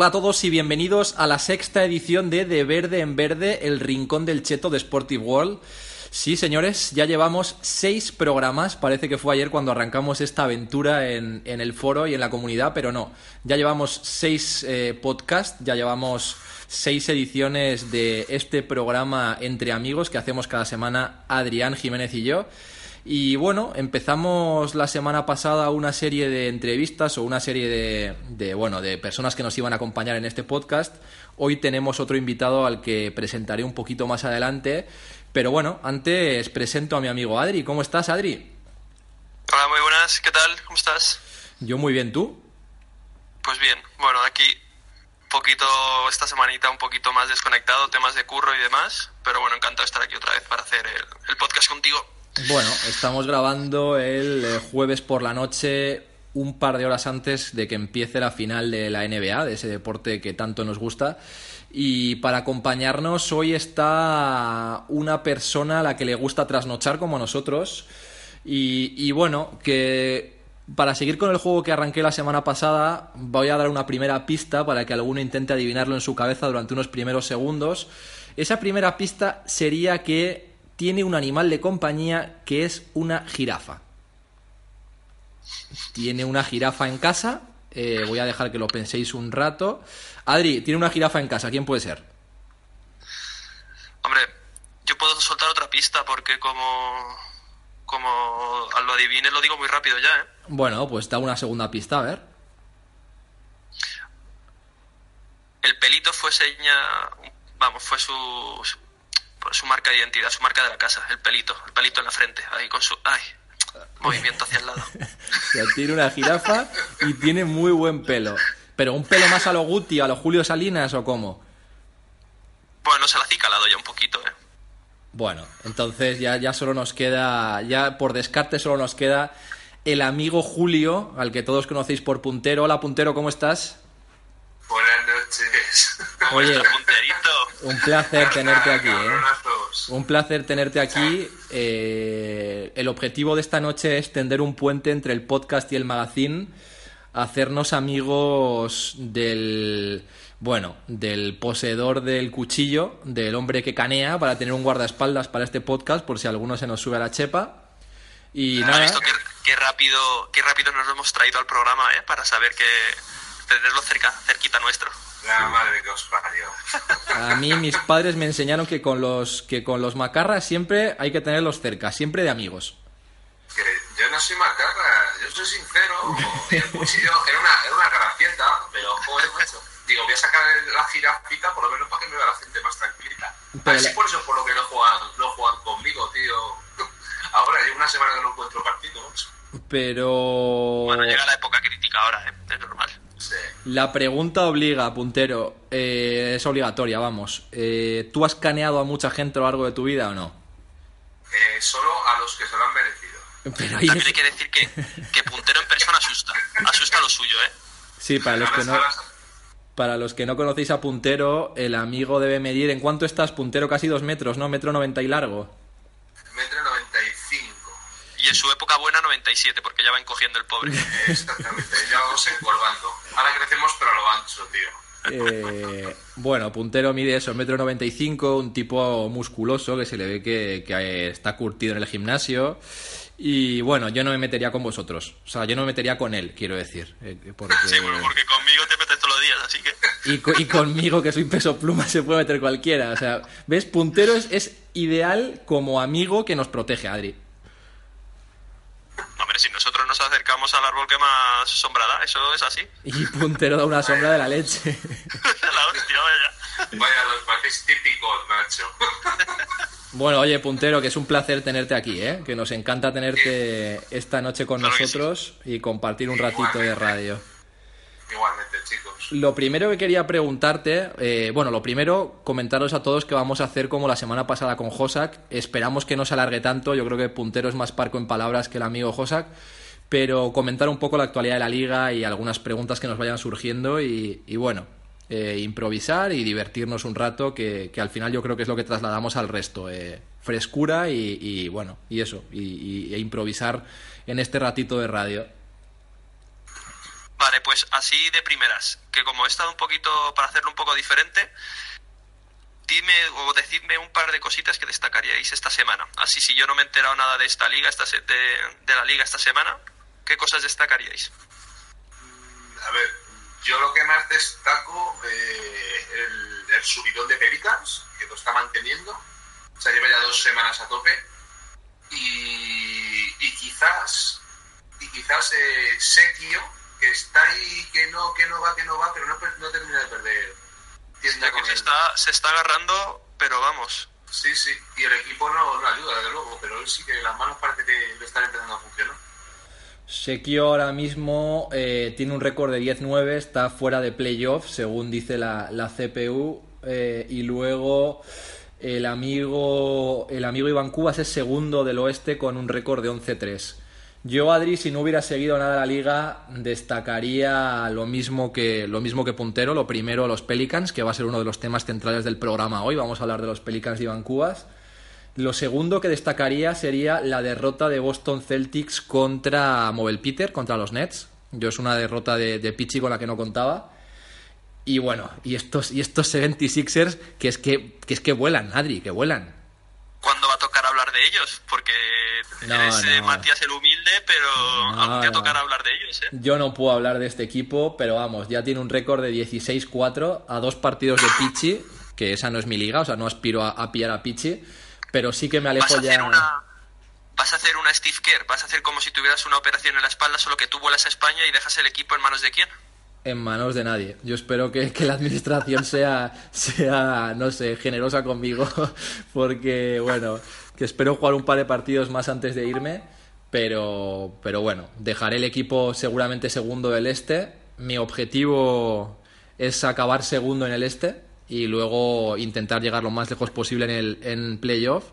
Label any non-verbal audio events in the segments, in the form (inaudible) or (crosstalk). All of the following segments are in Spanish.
Hola a todos y bienvenidos a la sexta edición de De Verde en Verde, el rincón del cheto de Sportive World. Sí, señores, ya llevamos seis programas, parece que fue ayer cuando arrancamos esta aventura en, el foro y en la comunidad, pero no, ya llevamos seis eh, podcasts, ya llevamos seis ediciones de este programa entre amigos que hacemos cada semana Adrián Jiménez y yo. Y bueno, empezamos la semana pasada una serie de entrevistas o una serie de, de, bueno, de personas que nos iban a acompañar en este podcast. Hoy tenemos otro invitado al que presentaré un poquito más adelante. Pero bueno, antes presento a mi amigo Adri. ¿Cómo estás, Adri? Hola, muy buenas. ¿Qué tal? ¿Cómo estás? Yo muy bien, ¿tú? Pues bien. Bueno, aquí un poquito, esta semanita un poquito más desconectado, temas de curro y demás. Pero bueno, encantado de estar aquí otra vez para hacer el podcast contigo. Bueno, estamos grabando el eh, jueves por la noche, un par de horas antes de que empiece la final de la NBA, de ese deporte que tanto nos gusta. Y para acompañarnos hoy está una persona a la que le gusta trasnochar como nosotros. Y, y, bueno, que para seguir con el juego que arranqué la semana pasada, voy a dar una primera pista para que alguno intente adivinarlo en su cabeza durante unos primeros segundos. Esa primera pista sería que tiene un animal de compañía que es una jirafa. Tiene una jirafa en casa. Eh, voy a dejar que lo penséis un rato. Adri, tiene una jirafa en casa. ¿Quién puede ser? Hombre, yo puedo soltar otra pista porque como como lo adivines lo digo muy rápido ya, ¿eh? Bueno, pues da una segunda pista, a ver. El pelito fue seña, vamos, fue su, su marca de identidad, su marca de la casa, el pelito, el pelito en la frente, ahí con su... ¡Ay! Movimiento hacia el lado. (laughs) tiene una jirafa y tiene muy buen pelo. ¿Pero un pelo más a lo Guti, a lo Julio Salinas o cómo? Bueno, se la ha acicalado ya un poquito, ¿eh? Bueno, entonces ya, ya solo nos queda, ya por descarte solo nos queda el amigo Julio, al que todos conocéis por Puntero. Hola Puntero, ¿cómo estás? Noches. Oye, punterito? Un placer tenerte aquí, ¿eh? Un placer tenerte aquí. Eh, el objetivo de esta noche es tender un puente entre el podcast y el magazine, hacernos amigos del bueno, del poseedor del cuchillo, del hombre que canea, para tener un guardaespaldas para este podcast, por si alguno se nos sube a la chepa. Y nada. visto qué, rápido, qué rápido nos lo hemos traído al programa, ¿eh? Para saber que tenerlo cerca, cerquita nuestro. La madre que os parió. A mí mis padres me enseñaron que con los que con los macarras siempre hay que tenerlos cerca, siempre de amigos. Que yo no soy macarra, yo soy sincero. El cuchillo era una, era una gracieta, pero joder, macho. Digo, voy a sacar la jirafita por lo menos para que me vea la gente más tranquila. Pero Así por eso es por lo que no juegan, no juegan conmigo, tío. (laughs) Ahora llevo una semana que no encuentro partido, macho. Pero. Bueno, llega la época crítica ahora, ¿eh? es normal. La pregunta obliga, puntero, eh, es obligatoria, vamos. Eh, ¿Tú has caneado a mucha gente a lo largo de tu vida o no? Eh, solo a los que se lo han merecido. Pero También hay que decir que, que puntero en persona asusta. Asusta lo suyo, ¿eh? Sí, para los que no... Para los que no conocéis a Puntero, el amigo debe medir... ¿En cuánto estás, Puntero? Casi dos metros, ¿no? Metro noventa y largo. Metro noventa y cinco. Y en su época buena 97, porque ya va encogiendo el pobre. (laughs) Exactamente, ya vamos encorvando. Ahora crecemos, pero a lo ancho, tío. Eh, bueno, puntero mide eso, metro noventa y cinco, un tipo musculoso que se le ve que, está curtido en el gimnasio. Y bueno, yo no me metería con vosotros. O sea, yo no me metería con él, quiero decir. Eh, porque... Sí, bueno, porque conmigo te metes todos los días, así que. Y, conmigo, que soy peso pluma, se puede meter cualquiera. O sea, ¿ves? Puntero es, es ideal como amigo que nos protege, Adri. Si nosotros nos acercamos al árbol que más sombra da, eso es así. (laughs) Y puntero da una sombra de la leche. (laughs) la hostia, vaya. Vaya, los típicos, macho. (laughs) Bueno, oye, puntero, que es un placer tenerte aquí, ¿eh? Que nos encanta tenerte esta noche con nosotros y compartir un ratito de radio. Igualmente, chicos. Lo primero que quería preguntarte, eh, bueno, lo primero, comentaros a todos que vamos a hacer como la semana pasada con Josak. Esperamos que no se alargue tanto, yo creo que Puntero es más parco en palabras que el amigo Josak, pero comentar un poco la actualidad de la liga y algunas preguntas que nos vayan surgiendo y, bueno, eh, improvisar y divertirnos un rato, que, al final yo creo que es lo que trasladamos al resto. Eh, frescura y, bueno, y eso, y, e improvisar en este ratito de radio. Vale, pues así de primeras, que como he estado un poquito, para hacerlo un poco diferente, dime o decidme un par de cositas que destacaríais esta semana. Así si yo no me he enterado nada de esta liga, esta se- de, de la liga esta semana, ¿qué cosas destacaríais? A ver, yo lo que más destaco, eh, el, el subidón de Pelicans, que lo está manteniendo. O sea, lleva ya dos semanas a tope. Y, y quizás, y quizás eh, Sekio, que está ahí, que no, que no va, que no va, pero no, termina de perder. tienda con se él. está, se está agarrando, pero vamos. Sí, sí, y el equipo no, no ayuda, desde luego, pero él sí que las manos parece que le están empezando a funcionar. Sekio ahora mismo eh, tiene un récord de 10-9, está fuera de playoff, según dice la, la CPU. eh, y luego el amigo, el amigo Iván Cubas es segundo del oeste con un récord de 11-3. Yo, Adri, si no hubiera seguido nada la liga, destacaría lo mismo que lo mismo que puntero. Lo primero, los Pelicans, que va a ser uno de los temas centrales del programa hoy. Vamos a hablar de los Pelicans de Iván Cubas. Lo segundo que destacaría sería la derrota de Boston Celtics contra Mobile Peter, contra los Nets. Yo es una derrota de, de Pichi con la que no contaba. Y bueno, y estos, y estos 76ers que es que, que es que vuelan, Adri, que vuelan. ¿Cuándo va a tocar hablar de ellos? Porque No, eres eh, no. Matías el humilde, pero No, algún día tocará hablar de ellos, ¿eh? Yo no puedo hablar de este equipo, pero vamos, ya tiene un récord de 16-4 a dos partidos de Pichi, que esa no es mi liga, o sea, no aspiro a, a pillar a Pichi, pero sí que me alejo ya. una... Vas a hacer una Steve Kerr, vas a hacer como si tuvieras una operación en la espalda, solo que tú vuelas a España y dejas el equipo en manos de quién. en manos de nadie. Yo espero que, que la administración sea, sea, no sé, generosa conmigo, (laughs) porque, bueno, que espero jugar un par de partidos más antes de irme, pero, pero bueno, dejaré el equipo seguramente segundo del este. Mi objetivo es acabar segundo en el este y luego intentar llegar lo más lejos posible en el en playoff.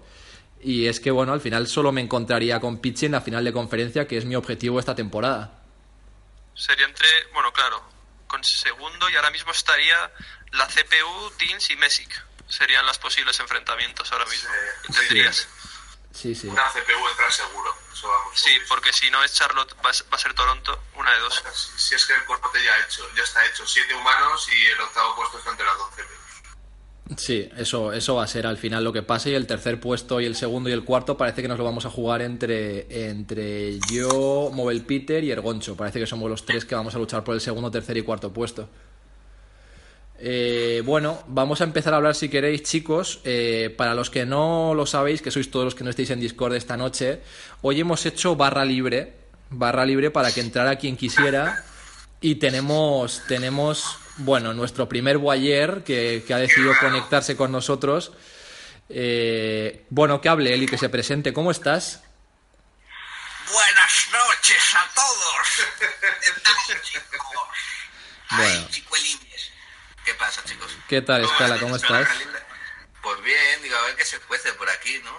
Y es que, bueno, al final solo me encontraría con Pichi en la final de conferencia, que es mi objetivo esta temporada. Sería entre, bueno, claro, con segundo y ahora mismo estaría la CPU, Teams y Messick. Serían los posibles enfrentamientos ahora mismo. Sí, tendrías. Sí, sí. Una CPU entra seguro, eso vamos. Sí, porque si no es Charlotte, va a ser- va a ser Toronto, una de dos. Si, si es que el corte ya, hecho, ya está hecho, siete humanos y el octavo puesto está entre las dos CPUs. Sí, eso, eso va a ser al final lo que pase y el tercer puesto y el segundo y el cuarto parece que nos lo vamos a jugar entre, entre yo, Mobile Peter y Ergoncho. Parece que somos los tres que vamos a luchar por el segundo, tercer y cuarto puesto. Eh, bueno, vamos a empezar a hablar si queréis, chicos. Eh, para los que no lo sabéis, que sois todos los que no estéis en Discord esta noche, hoy hemos hecho barra libre, barra libre para que entrara quien quisiera. Y tenemos, tenemos, bueno, nuestro primer Boyer que, que ha decidido conectarse con nosotros. Eh, bueno, que hable él y que se presente. ¿Cómo estás? Buenas noches a todos. (laughs) ¿Qué tal, chicos? Bueno. ¿Qué pasa, chicos? ¿Qué tal, Escala? ¿Cómo estás? Pues bien, digo, a ver qué se cuece por aquí, ¿no?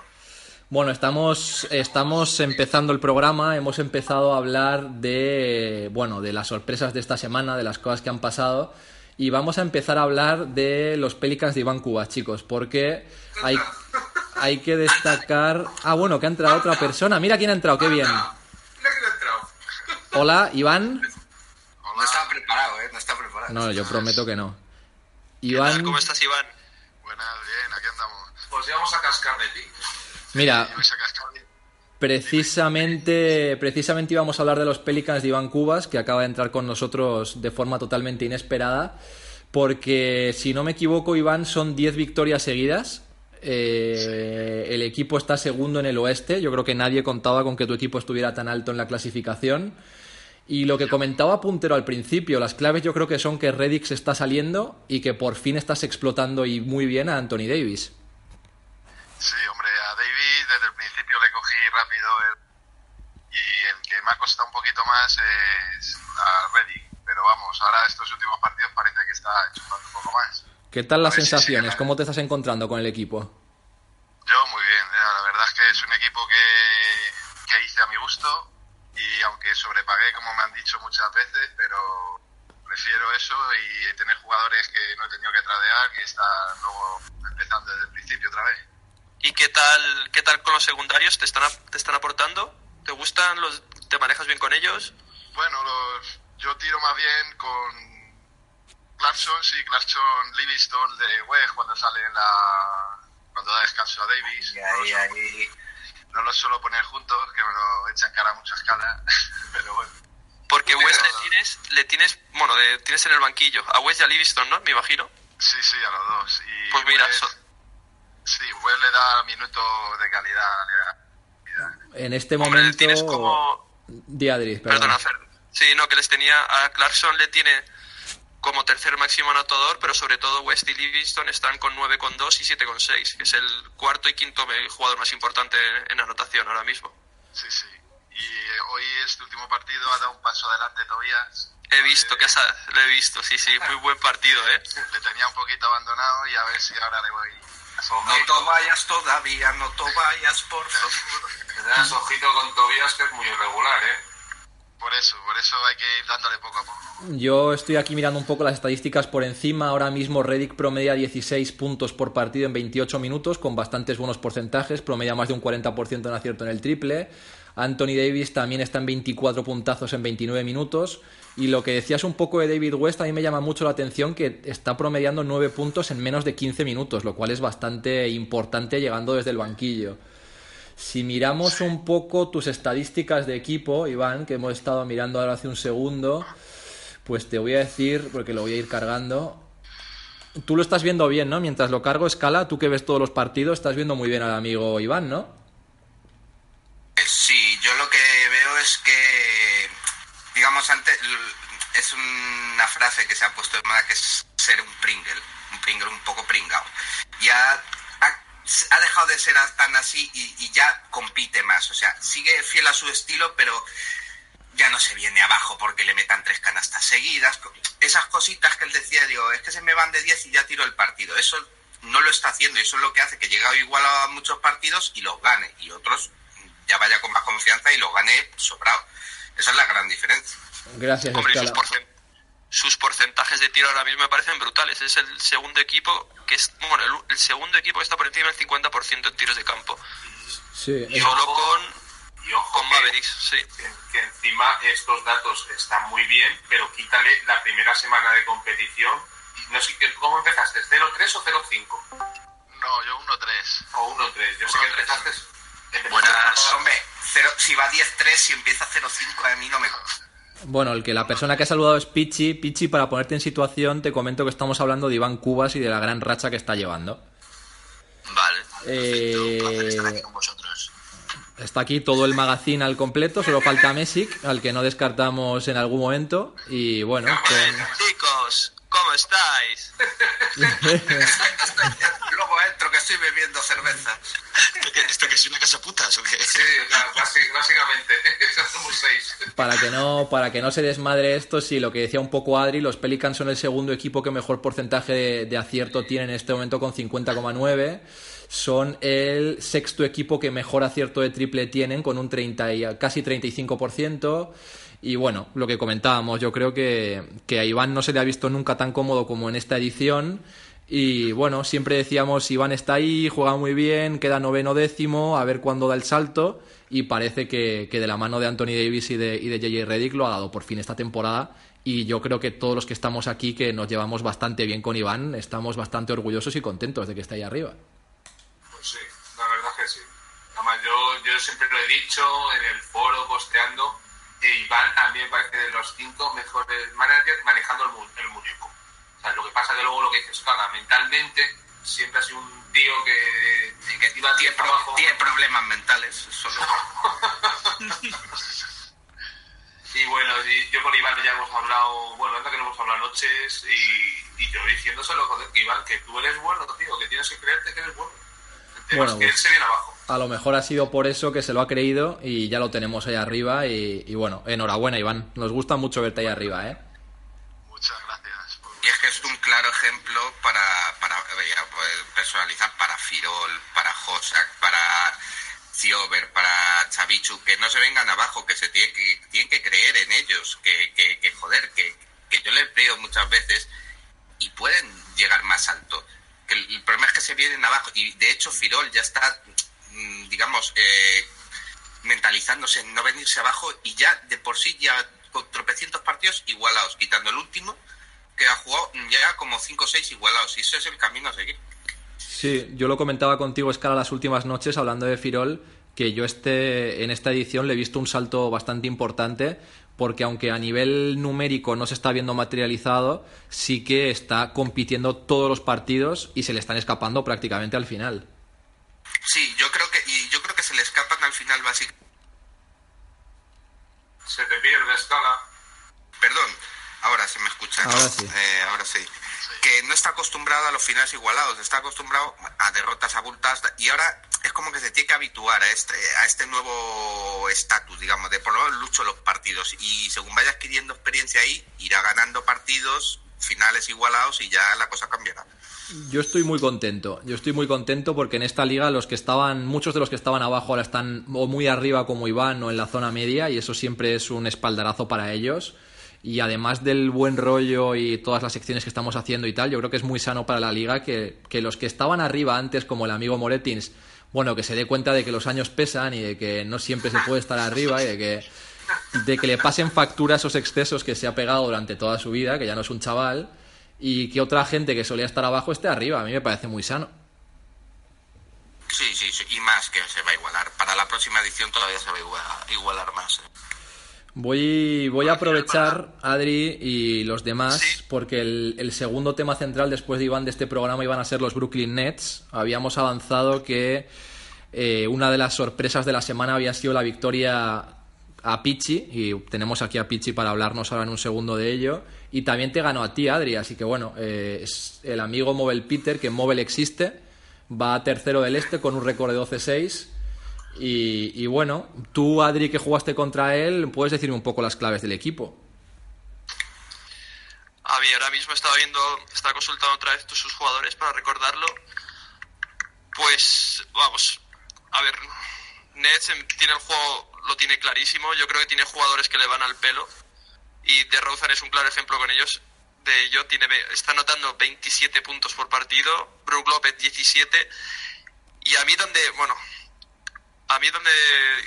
Bueno, estamos, estamos empezando el programa, hemos empezado a hablar de, bueno, de las sorpresas de esta semana, de las cosas que han pasado, y vamos a empezar a hablar de los Pelicans de Iván Cubas, chicos, porque hay, hay que destacar... Ah, bueno, que ha entrado otra persona. Mira quién ha entrado, qué bien. Hola, Iván. No está preparado, ¿eh? No está preparado. No, yo prometo que no. ¿Qué tal? Iván, ¿Cómo estás, Iván? Buenas, bien, aquí andamos. Pues ya vamos a cascar de ti. mira. Precisamente, precisamente íbamos a hablar de los Pelicans de Iván Cubas, que acaba de entrar con nosotros de forma totalmente inesperada, porque si no me equivoco, Iván, son 10 victorias seguidas. Eh, el equipo está segundo en el oeste. Yo creo que nadie contaba con que tu equipo estuviera tan alto en la clasificación. Y lo que comentaba Puntero al principio, las claves yo creo que son que Reddick se está saliendo y que por fin estás explotando y muy bien a Anthony Davis. Sí, hombre, a David desde el principio le cogí rápido el- y el que me ha costado un poquito más es a Reddick. Pero vamos, ahora estos últimos partidos parece que está chupando un poco más. ¿Qué tal las si sensaciones? ¿Cómo te estás encontrando con el equipo? Yo muy bien, eh, la verdad es que es un equipo que, que hice a mi gusto y aunque sobrepagué como me han dicho muchas veces, pero prefiero eso y tener jugadores que no he tenido que tradear, que están luego empezando desde el principio otra vez. ¿Y qué tal, qué tal con los secundarios? ¿Te están, te están aportando? ¿Te gustan? Los, ¿Te manejas bien con ellos? Bueno, los, yo tiro más bien con Clarkson, sí, Clarkson Livingston de West cuando sale en la. cuando da descanso a Davis. Y ahí, ahí. No los suelo poner juntos, que me lo echan cara a mucha escala, (laughs) pero bueno. Porque Tú West le tienes- le tienes, bueno, le tienes en el banquillo a West y a Livingston, ¿no? Me imagino. Sí, sí, a los dos. Y Pues mira, West- so- Sí, West le da minutos de calidad. le da- En este hombre, momento... tienes como... Di, Adri, perdona. Perdona, Fer. Sí, no, que les tenía a Clarkson le tiene como tercer máximo anotador, pero sobre todo West y Livingston están con 9,2 y 7,6, que es el cuarto y quinto jugador más importante en anotación ahora mismo. Sí, sí. Y eh, hoy este último partido ha dado un paso adelante Tobías. He visto, Eh, que esa- lo he visto, sí, sí, muy buen partido, ¿eh? Le tenía un poquito abandonado y a ver si ahora le voy a No te vayas todavía, no te vayas, por (laughs) favor. Te das ojito con Tobías, que es muy irregular, ¿eh? Por eso, por eso hay que ir dándole poco a poco. Yo estoy aquí mirando un poco las estadísticas por encima. Ahora mismo Reddick promedia 16 puntos por partido en 28 minutos, con bastantes buenos porcentajes. Promedia más de un 40% en acierto en el triple. Anthony Davis también está en 24 puntazos en 29 minutos. Y lo que decías un poco de David West, a mí me llama mucho la atención que está promediando 9 puntos en menos de 15 minutos, lo cual es bastante importante llegando desde el banquillo. Si miramos un poco tus estadísticas de equipo, Iván, que hemos estado mirando ahora hace un segundo, pues te voy a decir, porque lo voy a ir cargando. Tú lo estás viendo bien, ¿no? Mientras lo cargo, escala, tú que ves todos los partidos, estás viendo muy bien al amigo Iván, ¿no? Eh, Sí, yo lo que veo es que, digamos, antes es una frase que se ha puesto de moda que es ser un Pringle, un Pringle un poco pringao. Ya ha, dejado de ser tan así y, y ya compite más, o sea, sigue fiel a su estilo, pero ya no se viene abajo porque le metan tres canastas seguidas. Esas cositas que él decía, digo, es que se me van de 10 y ya tiro el partido. Eso no lo está haciendo y eso es lo que hace que llegue igual a muchos partidos y los gane y otros ya vaya con más confianza y los gane sobrado. Esa es la gran diferencia. Gracias, Hombre, sus, porcentajes de tiro ahora mismo me parecen brutales. Es el segundo equipo que es, bueno, el, el segundo equipo que está por encima del 50% en tiros de campo. Sí, Y Solo ojo- con, Y ojo con que- Mavericks, sí. que, que encima estos datos están muy bien, pero quítale la primera semana de competición. No sé, ¿cómo empezaste? ¿0-3 o 0-5? No, yo 1-3. O 1-3. Yo sé que 1-3. empezaste... empezaste Buenas. Hombre, cero- si va 10-3 y empieza 0-5 a mí no me... Bueno, el que la persona que ha saludado es Pichi. Pichi, para ponerte en situación, te comento que estamos hablando de Iván Cubas y de la gran racha que está llevando. Vale. Eh, Perfecto, un placer estar aquí con vosotros. Está aquí todo el magazine al completo, solo falta Mesic, al que no descartamos en algún momento. Y bueno, con- Chicos, ¿cómo estáis? (laughs) Estoy bebiendo cerveza. ¿Esto que, esto que es una casa putas o qué? Sí, básicamente. (laughs) Somos seis. para que no para que no se desmadre esto, sí, lo que decía un poco Adri, los Pelicans son el segundo equipo que mejor porcentaje de, de acierto tiene en este momento con 50,9. Son el sexto equipo que mejor acierto de triple tienen con un 30 y casi 35%. Y bueno, lo que comentábamos, yo creo que, que a Iván no se le ha visto nunca tan cómodo como en esta edición. Y bueno, siempre decíamos, Iván está ahí, juega muy bien, queda noveno décimo, a ver cuándo da el salto. Y parece que, que de la mano de Anthony Davis y de, y de JJ Reddick lo ha dado por fin esta temporada. Y yo creo que todos los que estamos aquí, que nos llevamos bastante bien con Iván, estamos bastante orgullosos y contentos de que esté ahí arriba. Pues sí, la verdad que sí. Además, yo, yo siempre lo he dicho en el foro, posteando, e Iván a mí me parece de los cinco mejores managers manejando el, el muñeco. O sea, lo que pasa que luego lo que dices, claro, mentalmente siempre ha sido un tío que, que iba Tiene, tiempo pro- abajo. tiene problemas mentales, eso (laughs) Y bueno, y yo con Iván ya hemos hablado, bueno, anda que no hemos hablado noches y, y yo diciéndoselo, joder, que Iván, que tú eres bueno, tío, que tienes que creerte que eres bueno. El tema Bueno, es que pues- él se viene abajo. A lo mejor ha sido por eso que se lo ha creído y ya lo tenemos ahí arriba. Y, y bueno, enhorabuena, Iván. Nos gusta mucho verte ahí arriba, ¿eh? Muchas gracias. por- Y es que es un claro ejemplo para, para eh, ya, pues, personalizar para Firol, para Josak, para Ciober, para Chavichu, que no se vengan abajo, que se tienen que creer en ellos, que, que, joder, que, yo les veo muchas veces y pueden llegar más alto. El, problema es que se vienen abajo y de hecho Firol ya está, mm, digamos, eh, mentalizándose en no venirse abajo y ya de por sí ya con tropecientos partidos igualados, quitando el último, que ha jugado ya como 5 o 6 igualados. Y ese es el camino a seguir. Sí, yo lo comentaba contigo, Escala, las últimas noches, hablando de Firol, que yo este, en esta edición le he visto un salto bastante importante, porque aunque a nivel numérico no se está viendo materializado, sí que está compitiendo todos los partidos y se le están escapando prácticamente al final. Sí, yo creo que, y yo creo que se le escapan al final básicamente. Se te pierde escala. Perdón, ahora se me escucha. ¿no? Ahora sí. Eh, ahora sí. Que no está acostumbrado a los finales igualados, está acostumbrado a derrotas abultadas y ahora es como que se tiene que habituar a este, a este nuevo estatus, digamos, de por lo menos lucho los partidos y según vaya adquiriendo experiencia ahí, irá ganando partidos, finales igualados y ya la cosa cambiará. Yo estoy muy contento, yo estoy muy contento porque en esta liga los que estaban, muchos de los que estaban abajo ahora están o muy arriba como Iván o en la zona media y eso siempre es un espaldarazo para ellos. Y además del buen rollo y todas las secciones que estamos haciendo y tal, yo creo que es muy sano para la liga que, que los que estaban arriba antes, como el amigo Moretins, bueno, que se dé cuenta de que los años pesan y de que no siempre se puede estar arriba y de que, de que le pasen factura esos excesos que se ha pegado durante toda su vida, que ya no es un chaval, y que otra gente que solía estar abajo esté arriba. A mí me parece muy sano. Sí, sí, sí, y más que se va a igualar. Para la próxima edición todavía se va a igualar, igualar más. ¿eh? Voy, voy a aprovechar, Adri y los demás, Sí. porque el, el segundo tema central después de Iván de este programa iban a ser los Brooklyn Nets. Habíamos avanzado que eh, una de las sorpresas de la semana había sido la victoria a Pichi, y tenemos aquí a Pichi para hablarnos ahora en un segundo de ello. Y también te ganó a ti, Adri, así que bueno, eh, es el amigo Mobile Peter, que en Mobile existe, va a tercero del este con un récord de 12-6. Y, bueno, tú, Adri, que jugaste contra él, puedes decirme un poco las claves del equipo. A ver, ahora mismo estaba viendo, estaba consultando otra vez sus jugadores para recordarlo. Pues, vamos, a ver, Nets em- tiene el juego, lo tiene clarísimo. Yo creo que tiene jugadores que le van al pelo. Y DeRozan es un claro ejemplo con ellos. De ello, tiene, está anotando 27 puntos por partido. Brook López 17. Y a mí donde, bueno, a mí donde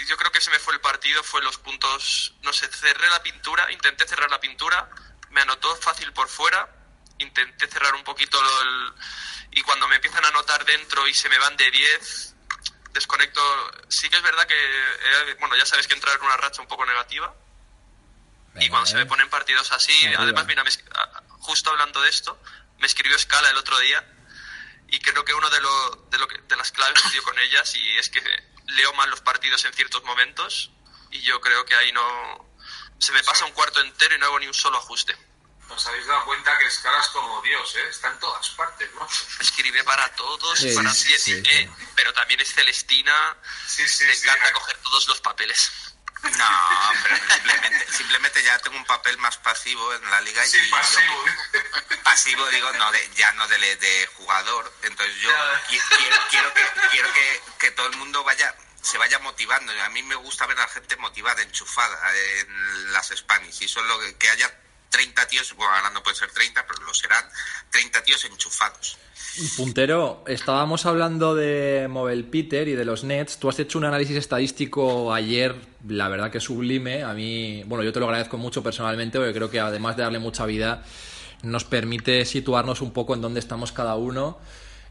yo creo que se me fue el partido fue los puntos, no sé, cerré la pintura, intenté cerrar la pintura, me anotó fácil por fuera, intenté cerrar un poquito lo- el- y cuando me empiezan a anotar dentro y se me van de 10, desconecto. Sí que es verdad que, eh, bueno, ya sabes que entrar en una racha un poco negativa. Y cuando se me ponen partidos así, además, mira, me justo hablando de esto, me escribió Scala el otro día y creo que uno de, lo, de, lo que, de las claves que dio con ellas y es que leo mal los partidos en ciertos momentos y yo creo que ahí no se me pasa un cuarto entero y no hago ni un solo ajuste. Os habéis dado cuenta que Escala es como Dios, ¿eh? Está en todas partes, ¿no? Escribe para todos, Sí, para sí, sí, sí. eh, pero también es Celestina, Sí, sí, le sí. encanta coger todos los papeles. No, pero simplemente, simplemente ya tengo un papel más pasivo en la liga. Sí, y yo- pasivo. pasivo digo no de, ya no de, de jugador entonces yo qui- quiero, quiero que quiero que, que todo el mundo vaya se vaya motivando a mí me gusta ver a la gente motivada enchufada en las Spanish y eso es lo que, que haya 30 tíos bueno ahora no pueden ser 30 pero lo serán 30 tíos enchufados Puntero, estábamos hablando de Mobile Peter y de los Nets. Tú has hecho un análisis estadístico ayer, la verdad que sublime. A mí, bueno, yo te lo agradezco mucho personalmente, porque creo que además de darle mucha vida, nos permite situarnos un poco en dónde estamos cada uno.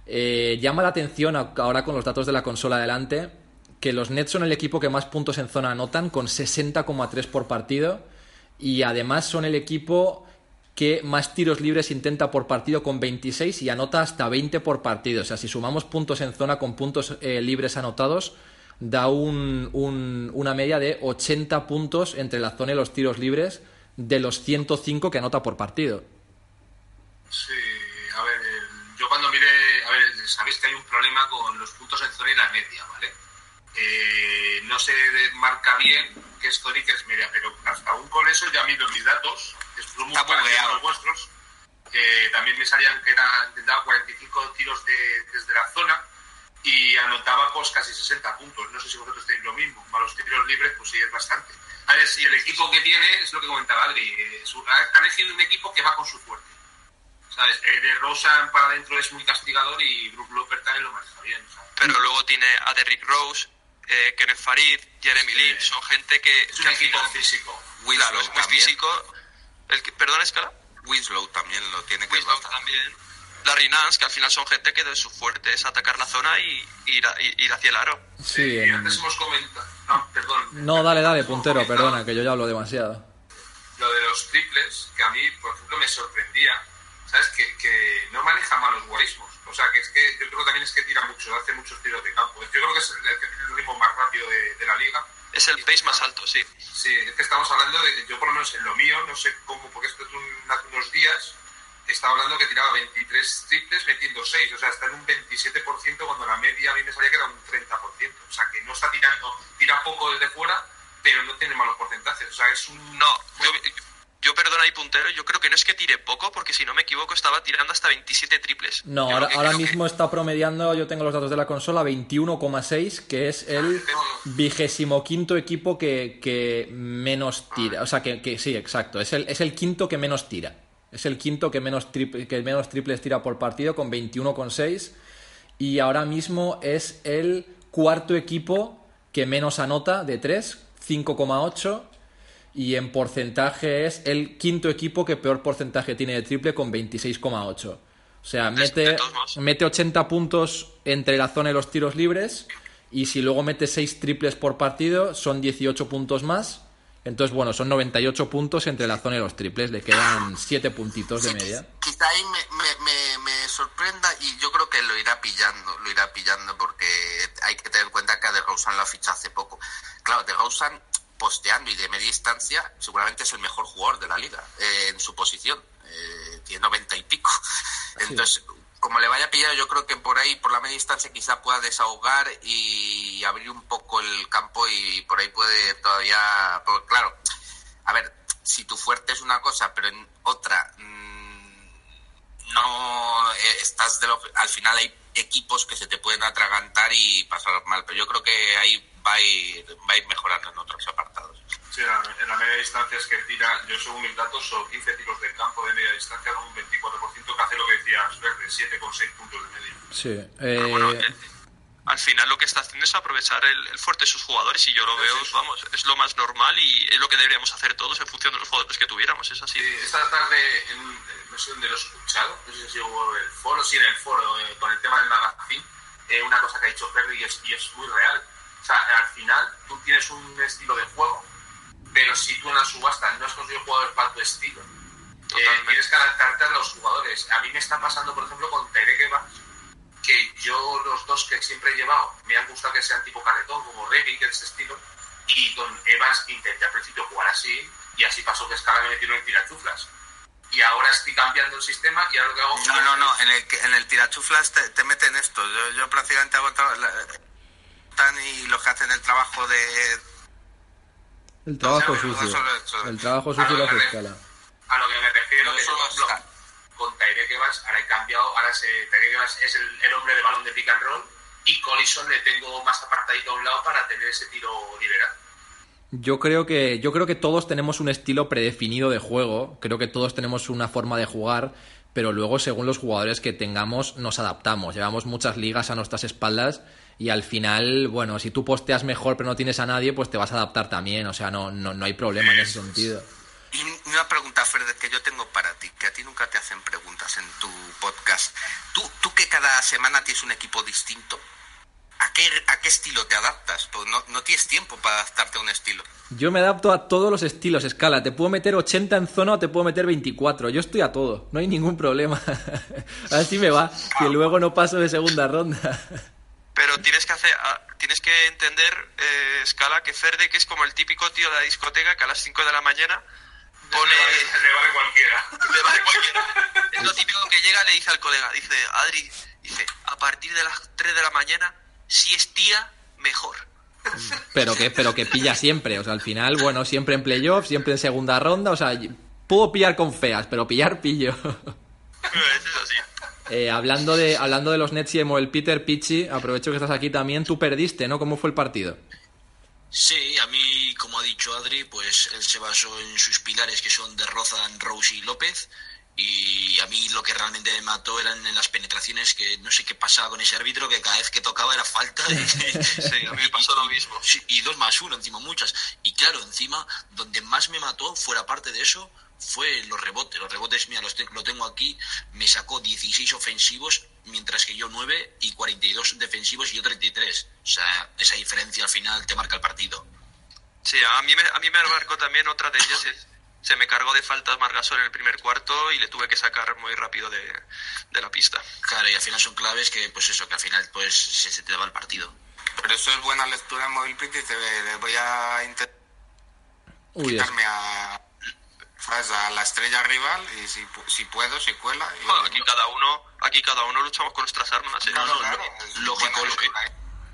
Eh, llama la atención ahora con los datos de la consola delante que los Nets son el equipo que más puntos en zona anotan, con 60,3 por partido. Y además son el equipo que más tiros libres intenta por partido con 26 y anota hasta 20 por partido. O sea, si sumamos puntos en zona con puntos eh, libres anotados, da un- un- una media de 80 puntos entre la zona y los tiros libres de los 105 que anota por partido. Sí, a ver, yo cuando miré, a ver, sabéis que hay un problema con los puntos en zona y la media, ¿vale? Eh, no se marca bien qué es qué es media, pero hasta aún con eso ya miro mis datos, que son muy parecidos a los vuestros, que también me salían que era, intentaba 45 tiros de- desde la zona y anotaba pues casi 60 puntos. No sé si vosotros tenéis lo mismo, a los tiros libres pues sí es bastante. A ver, si el equipo que tiene es lo que comentaba Adri, eh, su- ha ha elegido un equipo que va con su suerte. ¿Sabes? Eh, de Rosen para adentro es muy castigador y Brook López también lo maneja bien. ¿sabes? Pero luego tiene a Derrick Rose, eh, Kenneth Farid, Jeremy Sí. Lin, son gente que... Es un que equipo final- físico. Winslow Claro, es muy también. físico. El que, ¿Perdón, Escala? Winslow también lo tiene que Winslow bastante. también. Larry Nance, que al final son gente que de su fuerte es atacar la zona y ir, a- y- ir hacia el aro. Sí, Y en- antes hemos comentado. No, perdón. No, dale, dale, puntero, perdona, que yo ya hablo demasiado. Lo de los triples, que a mí, por ejemplo, me sorprendía. ¿Sabes? Que, que no maneja mal los guarismos. O sea, que es que yo creo que también es que tira mucho, hace muchos tiros de campo. Yo creo que es el, que tiene el ritmo más rápido de, de la liga. Es el pace más alto, sí. Sí, es que estamos hablando de, yo por lo menos en lo mío, no sé cómo, porque esto es un- hace unos días, estaba hablando que tiraba 23 triples metiendo 6, o sea, está en un 27% cuando la media a mí me salía que era un 30%, o sea, que no está tirando, tira poco desde fuera, pero no tiene malos porcentajes, o sea, es un... No, yo, yo perdona ahí, puntero, yo creo que no es que tire poco, porque si no me equivoco estaba tirando hasta 27 triples. No, Yo ahora, que ahora que- mismo está promediando, yo tengo los datos de la consola, 21,6, que es el vigésimo quinto equipo que, que menos tira. O sea, que, que sí, exacto, es el, es el quinto que menos tira. Es el quinto que menos, trip- que menos triples tira por partido, con 21,6. Y ahora mismo es el cuarto equipo que menos anota de 3, 5,8. Y en porcentaje es el quinto equipo que peor porcentaje tiene de triple con 26,8. O sea, mete, mete 80 puntos entre la zona y los tiros libres. Y si luego mete 6 triples por partido, son 18 puntos más. Entonces, bueno, son 98 puntos entre la zona y los triples. Le quedan 7 puntitos de Sí, media. Quizá ahí me, me, me, me sorprenda y yo creo que lo irá pillando, lo irá pillando porque hay que tener en cuenta que a DeRozan lo ha fichado hace poco. Claro, DeRozan posteando y de media distancia seguramente es el mejor jugador de la liga eh, en su posición. Eh, tiene 90 y pico. Entonces, como le vaya a pillar, yo creo que por ahí, por la media distancia, quizá pueda desahogar y abrir un poco el campo y por ahí puede todavía... Porque, claro, a ver, si tu fuerte es una cosa, pero en otra mm, no eh, estás de lo, al final hay equipos que se te pueden atragantar y pasar mal, pero yo creo que ahí va a ir, va a ir mejorando en otros apartados. Sí, en la, media distancia es que tira, yo según mis datos, son 15 tiros de campo de media distancia con un 24% que hace lo que decías, Verde, 7,6 puntos de media. Sí. Pero eh, bueno, eh, al final lo que está haciendo es aprovechar el, el fuerte de sus jugadores y yo lo veo, vamos, es lo más normal y es lo que deberíamos hacer todos en función de los jugadores que tuviéramos, es así. Sí, esta tarde, en, un- no sé dónde lo he escuchado, no sé si llegó el foro, sí, en el foro, eh, con el tema del magazine, eh, una cosa que ha dicho Ferry y es, y es muy real. O sea, al final tú tienes un estilo de juego, pero si tú en la subasta no has conseguido jugadores para tu estilo, eh, tienes que adaptarte a los jugadores. A mí me está pasando, por ejemplo, con Terek Evans, que yo los dos que siempre he llevado me han gustado que sean tipo carretón, como Reggie, que es ese estilo, y con Evans intenté al principio jugar así, y así pasó que Scala me metieron en tirachuflas. Y ahora estoy cambiando el sistema y ahora lo que hago No, no, no, en el, en el tirachuflas te, te meten esto. Yo, yo prácticamente hago la- y los que hacen el trabajo de... el trabajo no, sucio. solo eso. El trabajo sucio lo hace escala. A lo que me refiero, No, que está. con Tyrek Evans, ahora he cambiado, ahora se, Tyrek Evans es el, el hombre de balón de pick and roll, y Collison le tengo más apartadito a un lado para tener ese tiro liberal. Yo creo que yo creo que todos tenemos un estilo predefinido de juego, creo que todos tenemos una forma de jugar, pero luego según los jugadores que tengamos nos adaptamos. Llevamos muchas ligas a nuestras espaldas y al final, bueno, si tú posteas mejor pero no tienes a nadie, pues te vas a adaptar también, o sea, no no, no hay problema en ese sentido. Y una pregunta, Fred, que yo tengo para ti, que a ti nunca te hacen preguntas en tu podcast. Tú, tú que cada semana tienes un equipo distinto, ¿a qué, a qué estilo te adaptas? Pues no, no tienes tiempo para adaptarte a un estilo. Yo me adapto a todos los estilos, escala. Te puedo meter 80 en zona o te puedo meter 24. Yo estoy a todo, no hay ningún problema. (laughs) Así me va, que luego no paso de segunda ronda. (laughs) Pero tienes que hacer, ah, tienes que entender, eh, Scala, que Ferde, que es como el típico tío de la discoteca que a las 5 de la mañana pone... Le vale, (laughs) le vale cualquiera. Le vale cualquiera. Es lo típico que llega le dice al colega, dice, Adri, dice, a partir de las 3 de la mañana, si es tía, mejor. (laughs) Pero que, pero que pilla siempre. O sea, al final, bueno, siempre en playoff, siempre en segunda ronda. O sea, puedo pillar con feas, pero pillar pillo. (laughs) es así. Eh, hablando, de, hablando de los Nets y de el Peter Pichi, aprovecho que estás aquí también. Tú perdiste, ¿no? ¿Cómo fue el partido? Sí, a mí, como ha dicho Adri, pues él se basó en sus pilares que son de Rozan, Rose y López Y a mí lo que realmente me mató eran en las penetraciones, que no sé qué pasaba con ese árbitro, que cada vez que tocaba era falta. (laughs) Sí, a mí me pasó lo mismo. Y dos más uno, encima muchas. Y claro, encima, donde más me mató, fuera parte de eso, fue los rebotes. Los rebotes, mira, los te- lo tengo aquí, me sacó 16 ofensivos, mientras que yo 9 y 42 defensivos y yo 33. O sea, esa diferencia al final te marca el partido. Sí, a mí me, a mí me marcó también otra de ellas. es- se me cargó de faltas Margasol en el primer cuarto y le tuve que sacar muy rápido de, de la pista. Claro, y al final son claves que, pues eso, que al final pues se, se te va el partido. Pero eso es buena lectura en móvil Pit y te le voy a intentar quitarme a, a la estrella rival y si, pu- si puedo, si cuela. y- Bueno, aquí cada uno, aquí cada uno luchamos con nuestras armas. ¿eh? No, claro, lógico, lo que, ¿eh?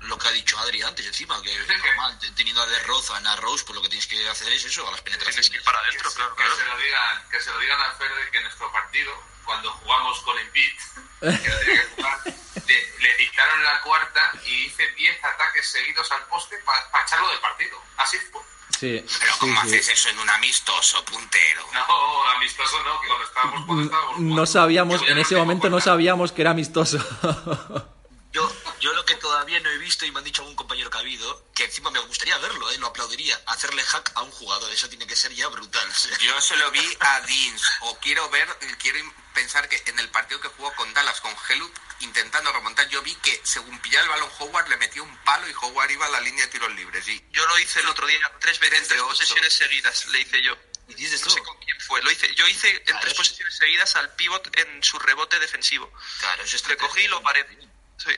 lo que ha dicho Adri antes encima, que es normal, teniendo a De Roza, a Rose, pues lo que tienes que hacer es eso, a las Tienes penetraciones. que ir para adentro, claro, Que claro. se lo digan, que se lo digan a Fer de que nuestro partido, cuando jugamos con Embiid, (laughs) que no tenía que jugar, le, le dictaron la cuarta y hice 10 ataques seguidos al poste para echarlo del partido. Así fue. Sí, Pero sí, ¿cómo sí. haces eso en un amistoso, puntero? No, amistoso no, que cuando estábamos cuando estábamos No sabíamos, en ese momento no sabíamos que era amistoso. (laughs) Yo, yo lo que todavía no he visto y me han dicho algún compañero que ha habido, que encima me gustaría verlo, ¿eh? lo aplaudiría, hacerle hack a un jugador, eso tiene que ser ya brutal. (laughs) Yo se lo vi a Deans, o quiero ver, quiero pensar que en el partido que jugó con Dallas, con Hellut, intentando remontar, yo vi que según pillaba el balón Howard le metió un palo y Howard iba a la línea de tiros libres. Y Yo lo hice el otro día tres veces, en Tres posesiones seguidas, le hice yo. Y dices No sé con quién fue. Lo hice, yo hice en tres es- posesiones seguidas al pivot en su rebote defensivo. claro, eso es Le cogí y lo paré. Sí.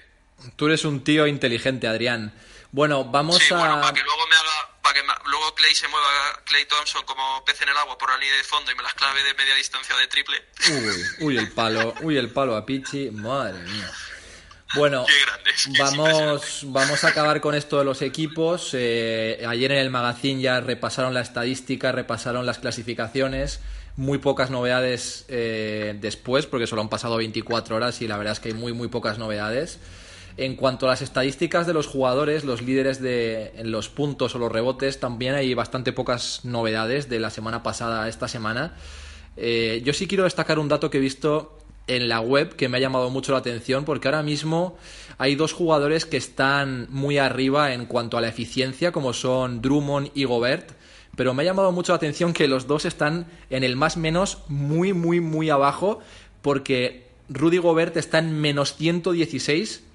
Tú eres un tío inteligente, Adrián. Bueno, vamos Sí, a... bueno, para que luego me haga, para que luego Clay se mueva, Clay Thompson como pez en el agua por la línea de fondo y me las clave de media distancia de triple. Uy, uy, el palo, uy, el palo a Pichi, madre mía. Bueno, vamos, vamos a acabar con esto de los equipos. Eh, ayer en el magazine ya repasaron la estadística, repasaron las clasificaciones. Muy pocas novedades eh, después, porque solo han pasado 24 horas y la verdad es que hay muy, muy pocas novedades. En cuanto a las estadísticas de los jugadores, los líderes de en los puntos o los rebotes, también hay bastante pocas novedades de la semana pasada a esta semana. Eh, yo sí quiero destacar un dato que he visto en la web que me ha llamado mucho la atención porque ahora mismo hay dos jugadores que están muy arriba en cuanto a la eficiencia como son Drummond y Gobert pero me ha llamado mucho la atención que los dos están en el más menos muy muy muy abajo porque Rudy Gobert está en menos 116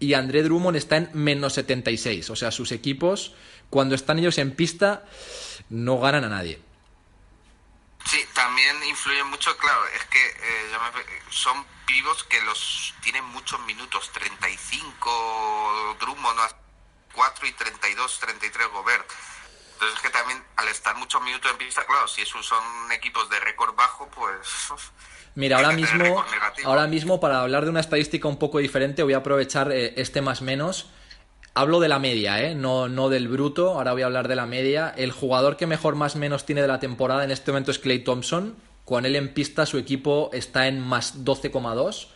y André Drummond está en menos 76 o sea sus equipos cuando están ellos en pista no ganan a nadie Sí, también influye mucho, claro, es que eh, son pivos que los tienen muchos minutos, 35 Drummond, 4 y 32, 33 Gobert. Entonces es que también al estar muchos minutos en pista, claro, si esos son equipos de récord bajo, pues... (laughs) Mira, ahora mismo, ahora mismo para hablar de una estadística un poco diferente voy a aprovechar eh, este más menos. Hablo de la media, ¿eh? no, no del bruto, ahora voy a hablar de la media. El jugador que mejor más menos tiene de la temporada en este momento es Clay Thompson. Con él en pista su equipo está en más 12,2.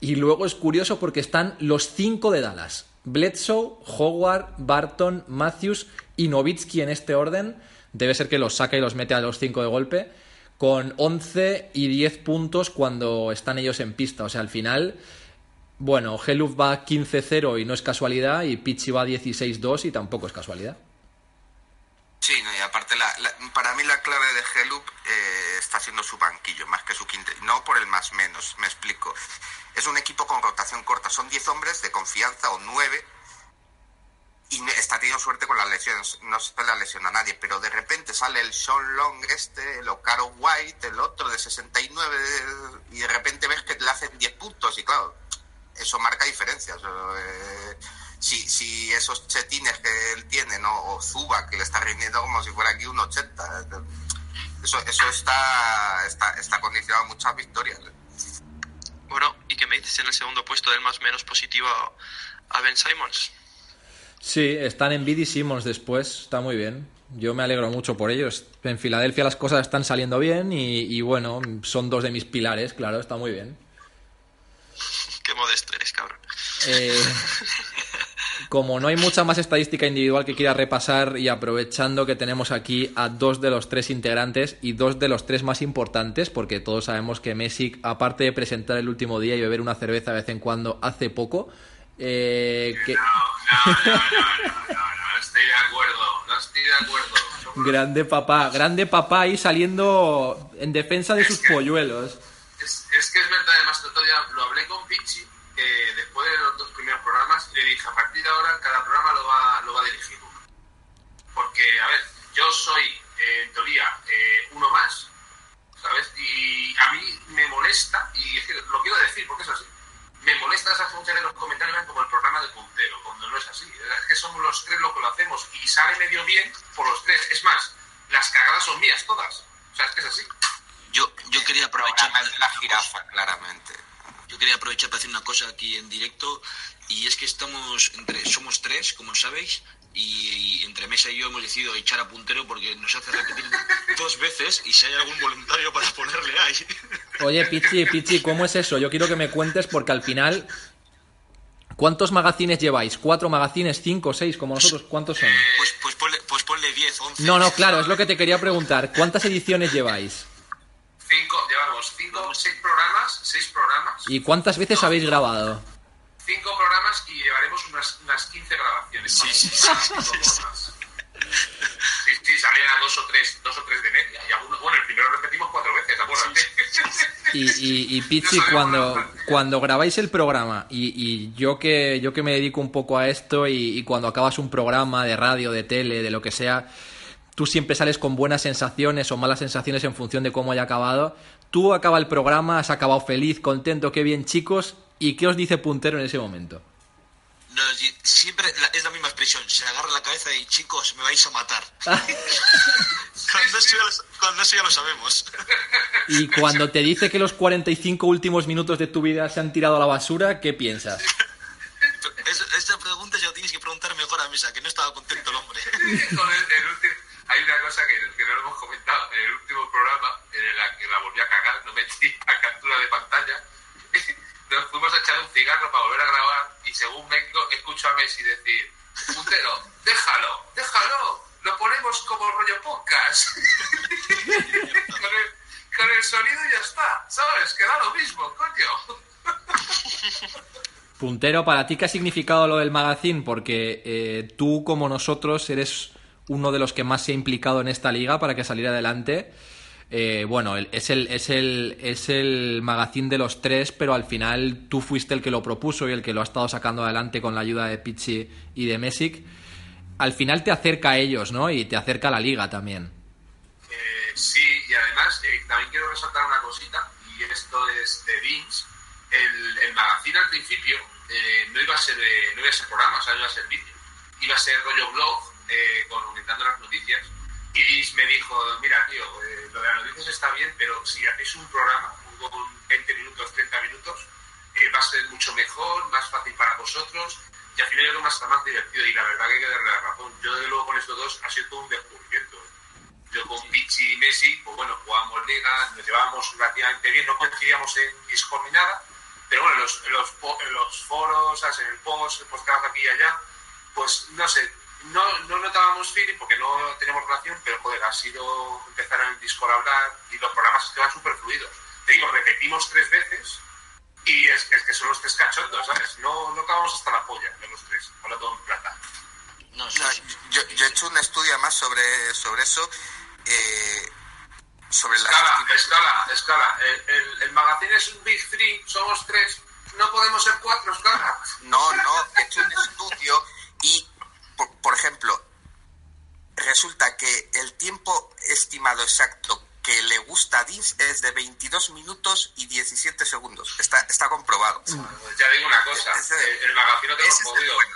Y luego es curioso porque están los 5 de Dallas. Bledsoe, Howard, Barton, Matthews y Novitsky en este orden. Debe ser que los saca y los mete a los 5 de golpe. Con 11 y 10 puntos cuando están ellos en pista. O sea, al final, bueno, Heluf va 15-0 y no es casualidad. Y Pichi va 16-2 y tampoco es casualidad. Sí, no, y aparte, la, la- para mí la clave de Helup eh, está siendo su banquillo, más que su quinte. No por el más menos, me explico. Es un equipo con rotación corta, son 10 hombres de confianza o 9 y está teniendo suerte con las lesiones, no se le lesiona a nadie, pero de repente sale el Sean Long este, el Ocaro White, el otro de 69 y de repente ves que le hacen 10 puntos y claro, eso marca diferencias. eh, si, si esos chetines que él tiene, ¿no? o Zuba, que le está rindiendo como si fuera aquí un 80, eh, eso, eso está, está, está condicionado a muchas victorias. Bueno, ¿y qué me dices en el segundo puesto del más menos positivo a Ben Simons? Sí, están en Bid y Simmons después, está muy bien. Yo me alegro mucho por ellos. En Filadelfia las cosas están saliendo bien y, y bueno, son dos de mis pilares, claro, está muy bien. Qué modesto eres, cabrón. Eh, como no hay mucha más estadística individual que quiera repasar y aprovechando que tenemos aquí a dos de los tres integrantes y dos de los tres más importantes, porque todos sabemos que Messi, aparte de presentar el último día y beber una cerveza de vez en cuando, hace poco. Eh, que... No, no, no, no, no, no, estoy de acuerdo, no estoy de acuerdo. Grande papá, grande papá ahí saliendo en defensa de sus polluelos. Es, que es verdad, además, el otro día lo hablé con Pichi después de los dos primeros programas y le dije, a partir de ahora cada programa lo va, lo va a dirigir uno. Porque, a ver, yo soy, eh, en teoría, eh, uno más, ¿sabes? Y a mí me molesta, y es que lo quiero decir porque es así, me molesta esas muchas de los comentarios como el programa de puntero, cuando no es así. Es que somos los tres los que lo hacemos y sale medio bien por los tres. Es más, las cagadas son mías todas. O sea, es que es así. Yo, yo quería aprovechar de la jirafa, claramente. Yo quería aprovechar para decir una cosa aquí en directo y es que estamos entre somos tres, como sabéis, y, y entre Mesa y yo hemos decidido echar a puntero porque nos hace repetir (laughs) dos veces y si hay algún voluntario para ponerle ahí. (laughs) Oye, Pichi, Pichi, ¿cómo es eso? Yo quiero que me cuentes porque al final... ¿Cuántos magazines lleváis? ¿Cuatro magazines? ¿Cinco? ¿Seis? Como nosotros. ¿Cuántos son? Pues, pues, ponle, pues ponle 10, 11. No, no, claro, es lo que te quería preguntar. ¿Cuántas ediciones lleváis? Cinco, llevamos cinco, seis programas, seis programas, ¿Y cuántas veces habéis grabado? cinco programas y llevaremos unas, unas 15 grabaciones. Sí, sí, sí, sí, sí. a dos o tres, dos o tres de media. Y alguno, bueno, el primero repetimos cuatro veces, acuérdate. Y, y, y Pichi, No sabemos cuando, cuando grabáis el programa, y, y yo que yo que me dedico un poco a esto, y, y cuando acabas un programa de radio, de tele, de lo que sea, tú siempre sales con buenas sensaciones o malas sensaciones en función de cómo haya acabado. Tú acaba el programa, has acabado feliz, contento, qué bien chicos, ¿y qué os dice Puntero en ese momento? No, siempre la- es la misma expresión, se agarra la cabeza y chicos, me vais a matar. (laughs) cuando, eso ya lo, cuando eso ya lo sabemos. Y cuando te dice que los 45 últimos minutos de tu vida se han tirado a la basura, ¿qué piensas? Es- esta pregunta ya la tienes que preguntar mejor a Mesa, que no estaba contento el hombre. (laughs) Con el- el ulti- hay una cosa que, que no lo hemos comentado en el último programa, en la que la volví a cagar, no metí a captura de pantalla. Nos fuimos a echar un cigarro para volver a grabar y según vengo escucho a Messi decir, puntero, déjalo, déjalo, lo ponemos como rollo podcast. (laughs) con, el, con el sonido ya está, ¿sabes? Que da lo mismo, coño. (laughs) Puntero, ¿para ti qué ha significado lo del magazine? Porque eh, tú, como nosotros, eres uno de los que más se ha implicado en esta liga para que saliera adelante. Eh, bueno, es el, es, el, es el magazine de los tres, pero al final tú fuiste el que lo propuso y el que lo ha estado sacando adelante con la ayuda de Pichi y de Mesic. Al final te acerca a ellos, ¿no? Y te acerca a la liga también. Eh, sí, y además eh, también quiero resaltar una cosita, y esto es de Vince. El, el magazine al principio eh, no iba a ser de- no iba a ser programa, o sea, iba a ser vídeo. Iba a ser rollo blog, eh, comentando las noticias. Y me dijo, mira, tío, eh, lo de las noticias está bien, pero si hacéis un programa con 20 minutos, 30 minutos, eh, va a ser mucho mejor, más fácil para vosotros, y al final es lo más, más divertido. Y la verdad que hay que darle la razón. Yo, desde luego, con estos dos ha sido todo un descubrimiento. Yo con Pichi y Messi, pues bueno, jugábamos liga, nos llevábamos relativamente bien, no coincidíamos en Discord ni nada, pero bueno, en los, en los, en los foros, en el post, el podcast aquí y allá, pues no sé, no, no notábamos feeling porque no tenemos relación, pero joder, ha sido empezar en el Discord a hablar y los programas estaban súper fluidos. Te digo, repetimos tres veces y es, es que son los tres cachondos, ¿sabes? No, no acabamos hasta la polla de los tres, hablando en plata. No, No, sí, yo, yo he hecho un estudio más sobre, sobre eso, eh, sobre Escala, escala, escala. El, el, el magazine es un Big Three, somos tres. No podemos ser cuatro, escala. No, no, he hecho un estudio y, por, por ejemplo, resulta que el tiempo estimado exacto que le gusta a Dins es de 22 minutos y 17 segundos. Está, está comprobado. Pues ya digo una cosa, Ese- el, el magazine lo jodido. bueno.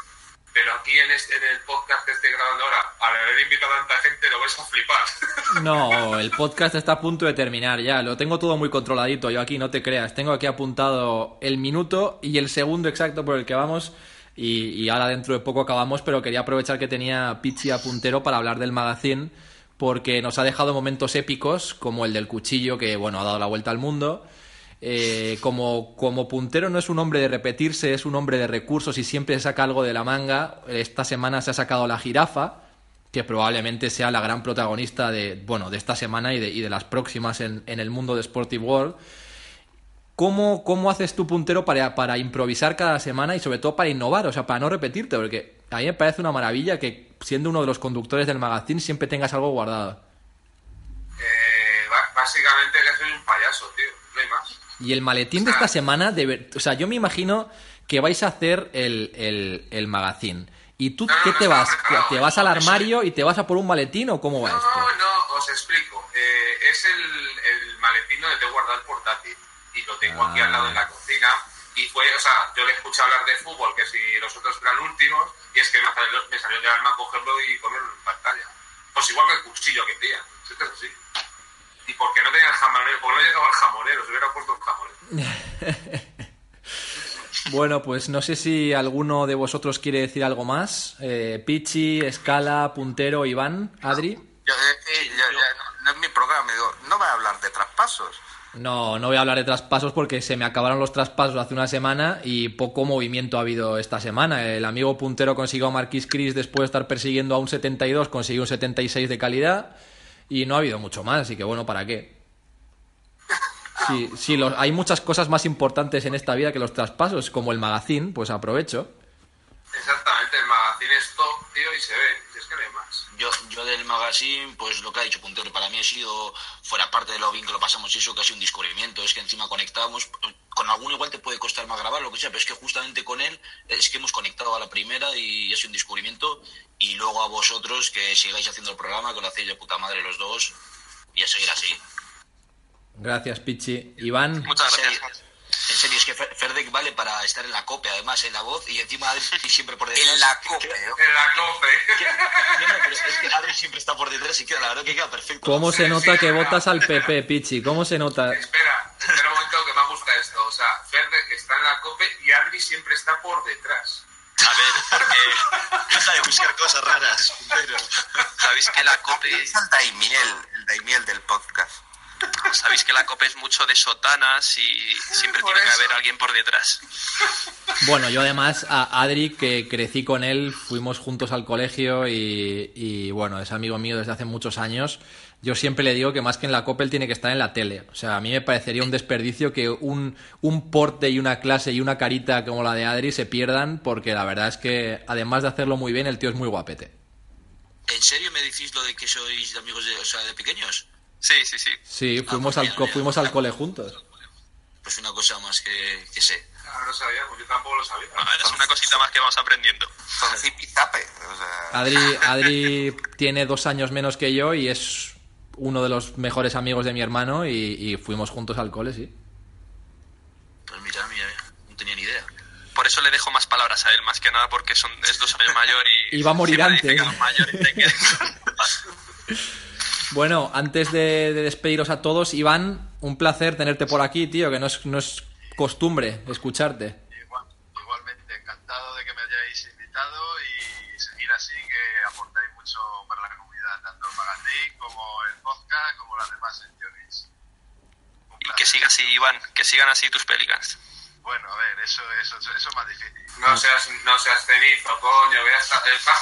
Pero aquí en, este- en el podcast que estoy grabando ahora, al haber invitado a tanta gente, lo vais a flipar. (laughs) No, (laughs) el podcast está a punto de terminar ya. Lo tengo todo muy controladito. Yo aquí no te creas. Tengo aquí apuntado el minuto y el segundo exacto por el que vamos. Y, y ahora dentro de poco acabamos, pero quería aprovechar que tenía Pichi a puntero para hablar del magazine. Porque nos ha dejado momentos épicos, como el del cuchillo, que bueno, ha dado la vuelta al mundo. eh, como, como puntero no es un hombre de repetirse, es un hombre de recursos y siempre saca algo de la manga. Esta semana se ha sacado la jirafa, que probablemente sea la gran protagonista de, bueno, de esta semana y de, y de las próximas en, en el mundo de Sportive World. ¿Cómo, ¿Cómo haces tu puntero para, para improvisar cada semana y sobre todo para innovar? O sea, para no repetirte, porque a mí me parece una maravilla que siendo uno de los conductores del magazine siempre tengas algo guardado. Eh, básicamente que soy un payaso, tío. No hay más. Y el maletín de esta semana, de ver- o sea, yo me imagino que vais a hacer el, el, el magazine. ¿Y tú No, no, qué no te está vas? ¿Te vas al armario y te vas a por un maletín o cómo va No, esto? no, os explico. Eh, es el, el maletín donde tengo guardado el portátil. Y lo tengo aquí Ah. al lado en la cocina. Y fue, o sea, yo le escuché hablar de fútbol, que si los otros eran últimos, y es que me salió, me salió de alma cogerlo y ponerlo en pantalla. Pues igual que el cuchillo que tenía. Si es así. Y porque no tenía el jamonero, porque no llegaba el jamonero, se hubiera puesto el jamonero. (laughs) Bueno, pues no sé si alguno de vosotros quiere decir algo más. Eh, Pichi, Escala, Puntero, Iván, Adri. Yo, eh, eh, no, no es mi programa, digo, no va a hablar de traspasos. No, no voy a hablar de traspasos porque se me acabaron los traspasos hace una semana y poco movimiento ha habido esta semana. El amigo puntero consiguió a Marquis Chris después de estar persiguiendo a un 72, consiguió un 76 de calidad y no ha habido mucho más, así que bueno, ¿para qué? Sí, hay muchas cosas más importantes en esta vida que los traspasos, como el magazine, pues aprovecho. Exactamente, el magazine es top, tío, y se ve. Si es que no hay más. Yo, yo del magazine, pues lo que ha dicho Puntero, para mí ha sido, fuera parte de lo bien que lo pasamos y eso, casi un descubrimiento. Es que encima conectábamos, con alguno igual te puede costar más grabar, lo que sea, pero es que justamente con él es que hemos conectado a la primera y ha sido un descubrimiento. Y luego a vosotros que sigáis haciendo el programa, que lo hacéis de puta madre los dos, y a seguir así. Gracias, Pichi. Iván, Muchas gracias. En serio, es que Fer- Ferdek vale para estar en la copia, además en la voz, y encima Adri (laughs) siempre por detrás. En la cope, ¿eh? En la cope. No, no, pero es que Adri siempre está por detrás y queda, la verdad que queda perfecto. ¿cómo se nota sí, que venga. votas al PP, Pichi? ¿Cómo se nota? Espera, espera un momento que me gusta esto. O sea, Ferde está en la cope y Adri siempre está por detrás. A ver, porque deja de buscar cosas raras. Pero (laughs) sabéis que la COPE, Es el Daimiel, el Daimiel del podcast. Sabéis que la COPE es mucho de sotanas y siempre (laughs) Por tiene que haber alguien por detrás. Bueno, yo además a Adri, que crecí con él, fuimos juntos al colegio y, y, bueno, es amigo mío desde hace muchos años. Yo siempre le digo que más que en la Coppel tiene que estar en la tele. O sea, a mí me parecería un desperdicio que un, un porte y una clase y una carita como la de Adri se pierdan porque la verdad es que además de hacerlo muy bien, el tío es muy guapete. ¿En serio me decís lo de que sois amigos de, o sea, de pequeños? Sí, sí, sí. Sí, fuimos, pues al, mira, co- mira. fuimos al cole juntos. Pues una cosa más que, que sé. Ah, no sabíamos, yo tampoco lo sabía. A ver, es una cosita más que vamos aprendiendo. O sea, Adri, Adri tiene dos años menos que yo y es uno de los mejores amigos de mi hermano y, y fuimos juntos al cole, sí. Pues mira, mira, no tenía ni idea. Por eso le dejo más palabras a él, más que nada porque son, es dos años mayor y... (laughs) Y va a morir antes. que los mayores te quieren. (laughs) Bueno, antes de, de despediros a todos, Iván, un placer tenerte por aquí, tío, que no es, no es costumbre escucharte. Igual- igualmente, encantado de que me hayáis invitado y seguir así, que aportáis mucho para la comunidad, tanto el magazine como el podcast, como las demás secciones. Un Y que siga así, Iván, que sigan así tus pelicans. Bueno, a ver, eso, eso, eso es más difícil. No seas, no seas cenizo, coño.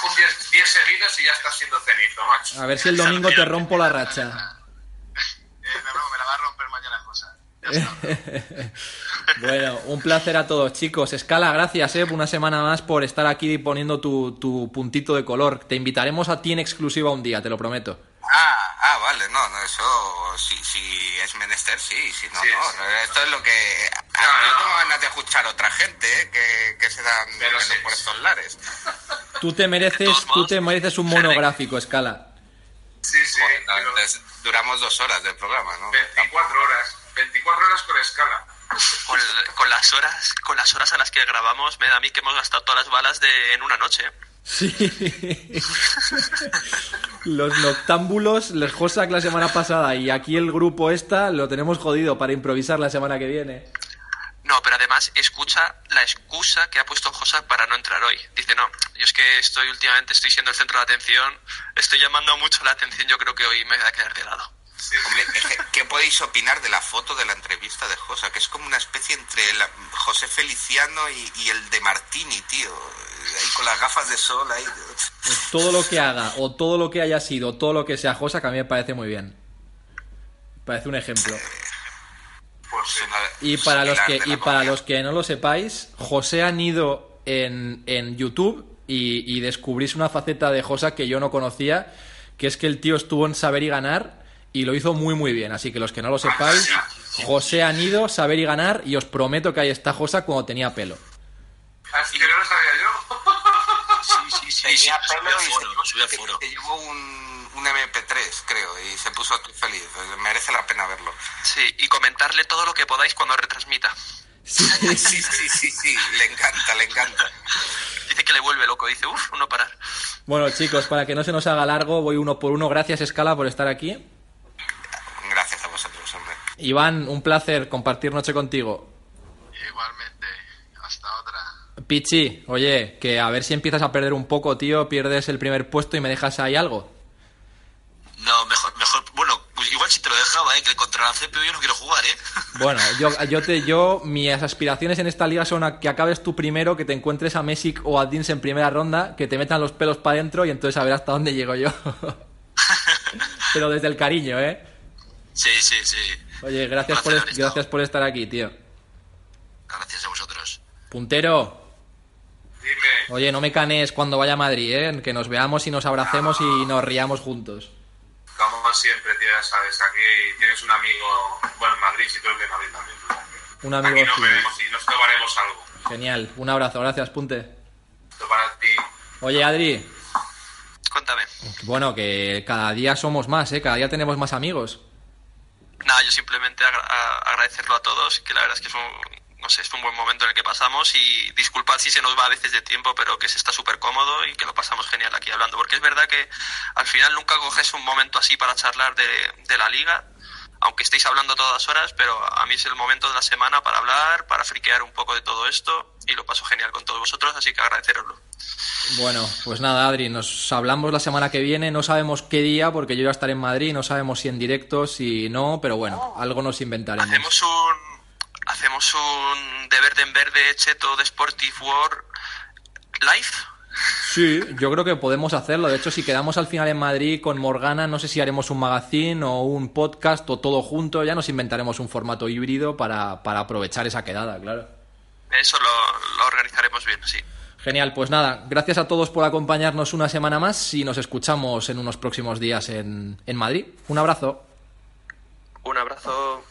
con 10 10 seguidos y ya estás siendo cenizo, macho. A ver si el domingo te rompo la racha. (laughs) Eh, no, no, me la va a romper mañana cosa. Ya está. (laughs) Bueno, un placer a todos, chicos. Escala, gracias, eh, una semana más por estar aquí poniendo tu, tu puntito de color. Te invitaremos a ti en exclusiva un día, te lo prometo. Ah, ah, vale, no, no, eso si, si es menester, sí, si no, Sí, no. sí. Esto es lo que... ah, No, yo no. tengo ganas de escuchar a otra gente eh, que, que se dan Pero por estos lares. (laughs) Tú te mereces, tú te mereces un monográfico, Escala. Sí, sí. Joder, no, pero entonces duramos dos horas del programa, ¿no? 24 horas. 24 horas con escala. Con, con las horas con las horas a las que grabamos, me da a mí que hemos gastado todas las balas de, en una noche. ¿eh? Sí. (laughs) Los noctámbulos, les Josak la semana pasada y aquí el grupo esta lo tenemos jodido para improvisar la semana que viene. No, pero además escucha la excusa que ha puesto Josak para no entrar hoy. Dice, no, yo es que estoy últimamente, estoy siendo el centro de atención, estoy llamando mucho la atención, yo creo que hoy me voy a quedar de lado. ¿Qué- (laughs) ¿qué podéis opinar de la foto de la entrevista de Josa? Que es como una especie entre la- José Feliciano y, y el de Martini, tío. Ahí con las gafas de sol, ahí. Todo lo que (laughs) haga o todo lo que haya sido, todo lo que sea Josa, que a mí me parece muy bien. Parece un ejemplo. Pues. Y para los que, y para los no lo sepáis, José han ido en, en YouTube y, y descubrís una faceta de Josa que yo no conocía, que es que el tío estuvo en Saber y Ganar y lo hizo muy muy bien. Así que los que no lo sepáis, José han ido, Saber y Ganar y os prometo que ahí está Josa cuando tenía pelo. Así que no lo sabía yo. Sí, sí, sí, Tenía pelo y foro, se- subí a se- foro. se llevó un, un MP3, creo, y se puso feliz. Merece la pena verlo. Sí, y comentarle todo lo que podáis cuando retransmita. Sí, Sí, (laughs) sí, sí, sí, le encanta, le encanta. Dice que le vuelve loco, dice, uff, no parar. Bueno chicos, para que no se nos haga largo, voy uno por uno. Gracias Escala por estar aquí. Gracias a vosotros, hombre. Iván, un placer compartir noche contigo. Igualmente, hasta otra. Pichi, oye, que a ver si empiezas a perder un poco, tío, pierdes el primer puesto y me dejas ahí algo. No, mejor, mejor. Bueno, pues igual si te lo dejaba, ¿eh? Que contra la CPU yo no quiero jugar, ¿eh? (laughs) Bueno, yo, yo te, yo, mis aspiraciones en esta liga son a que acabes tú primero, que te encuentres a Mesic o a Dins en primera ronda, que te metan los pelos para adentro y entonces a ver hasta dónde llego yo. (laughs) Pero desde el cariño, ¿eh? Sí, sí, sí. Oye, gracias por, gracias por estar aquí, tío. Gracias a vosotros. Puntero, Dime. oye, no me canes cuando vaya a Madrid, ¿eh? Que nos veamos y nos abracemos y nos riamos juntos. Como siempre, tío, ya sabes, aquí tienes un amigo, bueno, en Madrid, si tú eres de Madrid también. Un amigo Aquí nos veremos y nos tomaremos algo. Genial, un abrazo, gracias, Punte. Esto para ti. Oye, Adri, Cuéntame. bueno, que cada día somos más, ¿eh? Cada día tenemos más amigos. Nada, yo simplemente agradecerlo a todos, que la verdad es que es un, no sé, es un buen momento en el que pasamos y disculpad si se nos va a veces de tiempo, pero que se está súper cómodo y que lo pasamos genial aquí hablando, porque es verdad que al final nunca coges un momento así para charlar de, de la liga, aunque estéis hablando a todas horas, pero a mí es el momento de la semana para hablar, para friquear un poco de todo esto y lo paso genial con todos vosotros, así que agradeceroslo. Bueno, pues nada, Adri, nos hablamos la semana que viene. No sabemos qué día, porque yo ya estaré en Madrid. No sabemos si en directo, si no, pero bueno, algo nos inventaremos. Hacemos un hacemos un de verde en verde cheto de Sportive War live. Sí, yo creo que podemos hacerlo. De hecho, si quedamos al final en Madrid con Morgana, no sé si haremos un magazine o un podcast o todo junto. Ya nos inventaremos un formato híbrido para, para aprovechar esa quedada, claro. Eso lo, lo organizaremos bien, sí. Genial, pues nada, gracias a todos por acompañarnos una semana más y nos escuchamos en unos próximos días en, en Madrid. Un abrazo. Un abrazo.